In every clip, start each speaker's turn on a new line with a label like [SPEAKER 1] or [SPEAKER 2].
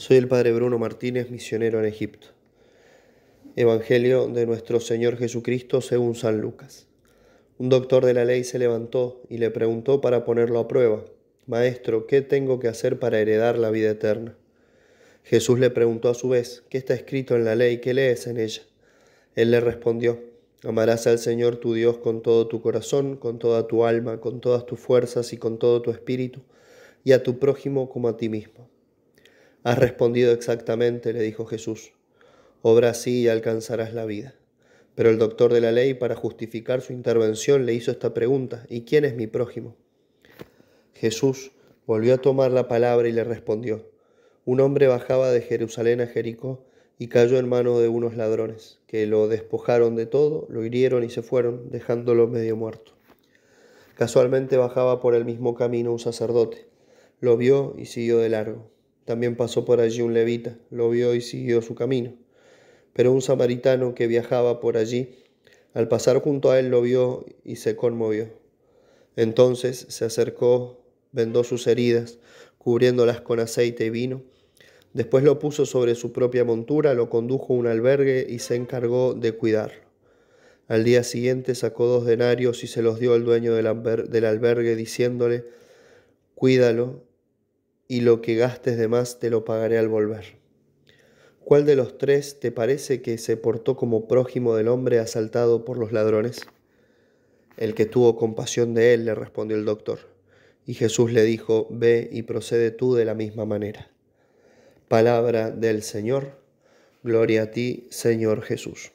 [SPEAKER 1] Soy el Padre Bruno Martínez, misionero en Egipto. Evangelio de nuestro Señor Jesucristo según San Lucas. Un doctor de la ley se levantó y le preguntó para ponerlo a prueba, Maestro, ¿qué tengo que hacer para heredar la vida eterna? Jesús le preguntó a su vez, ¿qué está escrito en la ley? ¿Qué lees en ella? Él le respondió, Amarás al Señor tu Dios con todo tu corazón, con toda tu alma, con todas tus fuerzas y con todo tu espíritu, y a tu prójimo como a ti mismo. Has respondido exactamente, le dijo Jesús. Obra así y alcanzarás la vida. Pero el doctor de la ley, para justificar su intervención, le hizo esta pregunta, ¿y quién es mi prójimo? Jesús volvió a tomar la palabra y le respondió, un hombre bajaba de Jerusalén a Jericó y cayó en manos de unos ladrones, que lo despojaron de todo, lo hirieron y se fueron, dejándolo medio muerto. Casualmente bajaba por el mismo camino un sacerdote, lo vio y siguió de largo. También pasó por allí un levita, lo vio y siguió su camino. Pero un samaritano que viajaba por allí, al pasar junto a él lo vio y se conmovió. Entonces se acercó, vendó sus heridas, cubriéndolas con aceite y vino. Después lo puso sobre su propia montura, lo condujo a un albergue y se encargó de cuidarlo. Al día siguiente sacó dos denarios y se los dio al dueño del, albergue, diciéndole, Cuídalo y lo que gastes de más te lo pagaré al volver. ¿Cuál de los tres te parece que se portó como prójimo del hombre asaltado por los ladrones? El que tuvo compasión de él, le respondió el doctor. Y Jesús le dijo, ve y procede tú de la misma manera. Palabra del Señor, gloria a ti, Señor Jesús.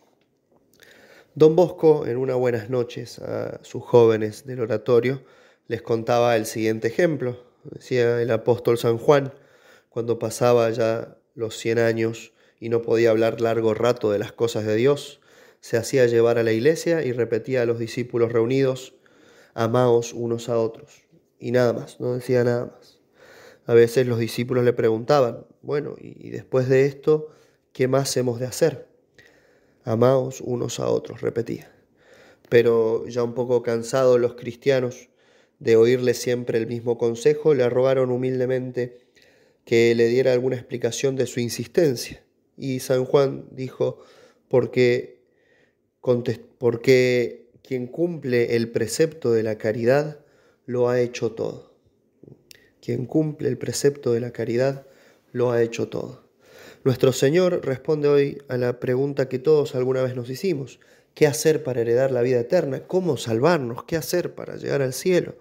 [SPEAKER 1] Don Bosco, en unas buenas noches a sus jóvenes del oratorio, les contaba el siguiente ejemplo decía el apóstol San Juan, cuando pasaba ya los cien años y no podía hablar largo rato de las cosas de Dios, se hacía llevar a la iglesia y repetía a los discípulos reunidos, amaos unos a otros. Y nada más, no decía nada más. A veces los discípulos le preguntaban, bueno, y después de esto, ¿qué más hemos de hacer? Amaos unos a otros, repetía. Pero ya un poco cansados los cristianos, de oírle siempre el mismo consejo, le rogaron humildemente que le diera alguna explicación de su insistencia. Y San Juan dijo, porque, porque quien cumple el precepto de la caridad lo ha hecho todo. Quien cumple el precepto de la caridad lo ha hecho todo. Nuestro Señor responde hoy a la pregunta que todos alguna vez nos hicimos. ¿Qué hacer para heredar la vida eterna? ¿Cómo salvarnos? ¿Qué hacer para llegar al cielo?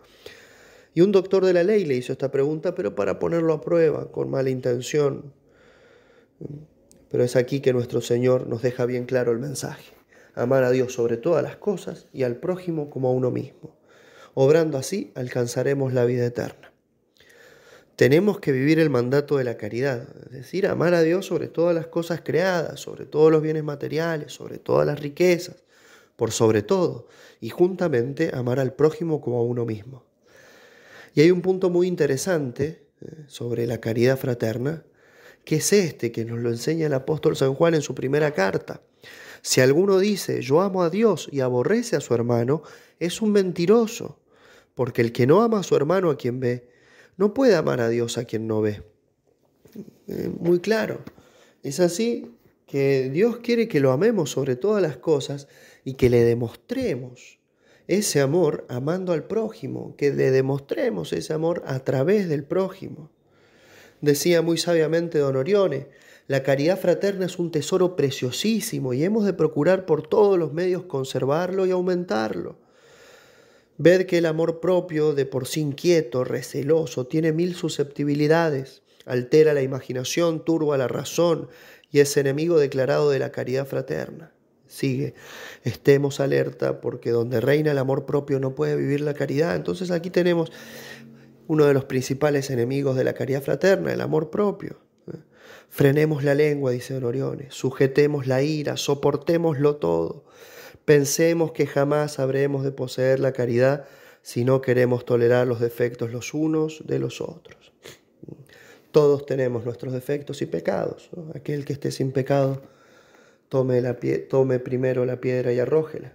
[SPEAKER 1] Y un doctor de la ley le hizo esta pregunta, pero para ponerlo a prueba, con mala intención. Pero es aquí que nuestro Señor nos deja bien claro el mensaje. Amar a Dios sobre todas las cosas y al prójimo como a uno mismo. Obrando así alcanzaremos la vida eterna. Tenemos que vivir el mandato de la caridad, es decir, amar a Dios sobre todas las cosas creadas, sobre todos los bienes materiales, sobre todas las riquezas, por sobre todo, y juntamente amar al prójimo como a uno mismo. Y hay un punto muy interesante eh, sobre la caridad fraterna, que es este que nos lo enseña el apóstol San Juan en su primera carta. Si alguno dice, yo amo a Dios y aborrece a su hermano, es un mentiroso, porque el que no ama a su hermano a quien ve, no puede amar a Dios a quien no ve. Eh, muy claro. Es así que Dios quiere que lo amemos sobre todas las cosas y que le demostremos ese amor amando al prójimo, que le demostremos ese amor a través del prójimo. Decía muy sabiamente don Orione, la caridad fraterna es un tesoro preciosísimo y hemos de procurar por todos los medios conservarlo y aumentarlo. Ved que el amor propio, de por sí inquieto, receloso, tiene mil susceptibilidades, altera la imaginación, turba la razón y es enemigo declarado de la caridad fraterna. Sigue, estemos alerta porque donde reina el amor propio no puede vivir la caridad. Entonces aquí tenemos uno de los principales enemigos de la caridad fraterna, el amor propio. Frenemos la lengua, dice Don Orione, sujetemos la ira, soportémoslo todo. Pensemos que jamás habremos de poseer la caridad si no queremos tolerar los defectos los unos de los otros. Todos tenemos nuestros defectos y pecados. Aquel que esté sin pecado tome, primero la piedra y arrójela.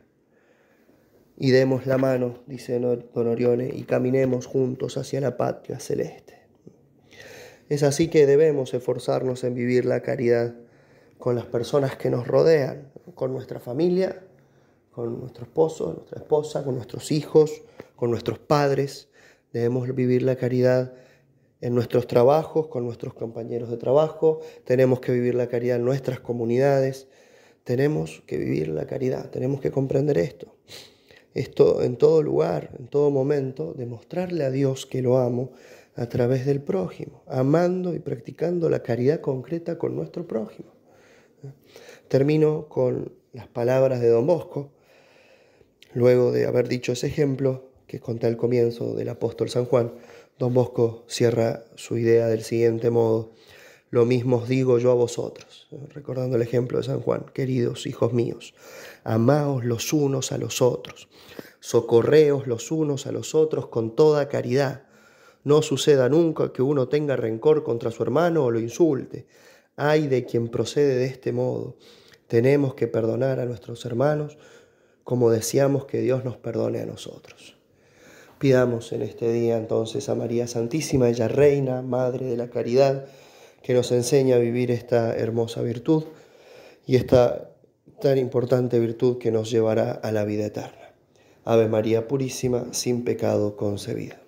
[SPEAKER 1] Y demos la mano, dice Don Orione, y caminemos juntos hacia la patria celeste. Es así que debemos esforzarnos en vivir la caridad con las personas que nos rodean, con nuestra familia, con nuestro esposo, nuestra esposa, con nuestros hijos, con nuestros padres. Debemos vivir la caridad en nuestros trabajos, con nuestros compañeros de trabajo. Tenemos que vivir la caridad en nuestras comunidades. Tenemos que vivir la caridad, tenemos que comprender esto. Esto en todo lugar, en todo momento, demostrarle a Dios que lo amo a través del prójimo, amando y practicando la caridad concreta con nuestro prójimo. Termino con las palabras de Don Bosco, luego de haber dicho ese ejemplo que conté al comienzo del apóstol San Juan, Don Bosco cierra su idea del siguiente modo, lo mismo os digo yo a vosotros, recordando el ejemplo de San Juan, queridos hijos míos, amaos los unos a los otros, socorreos los unos a los otros con toda caridad. No suceda nunca que uno tenga rencor contra su hermano o lo insulte. Ay de quien procede de este modo. Tenemos que perdonar a nuestros hermanos como deseamos que Dios nos perdone a nosotros. Pidamos en este día entonces a María Santísima, ella reina, Madre de la Caridad, que nos enseña a vivir esta hermosa virtud y esta tan importante virtud que nos llevará a la vida eterna. Ave María Purísima, sin pecado concebida.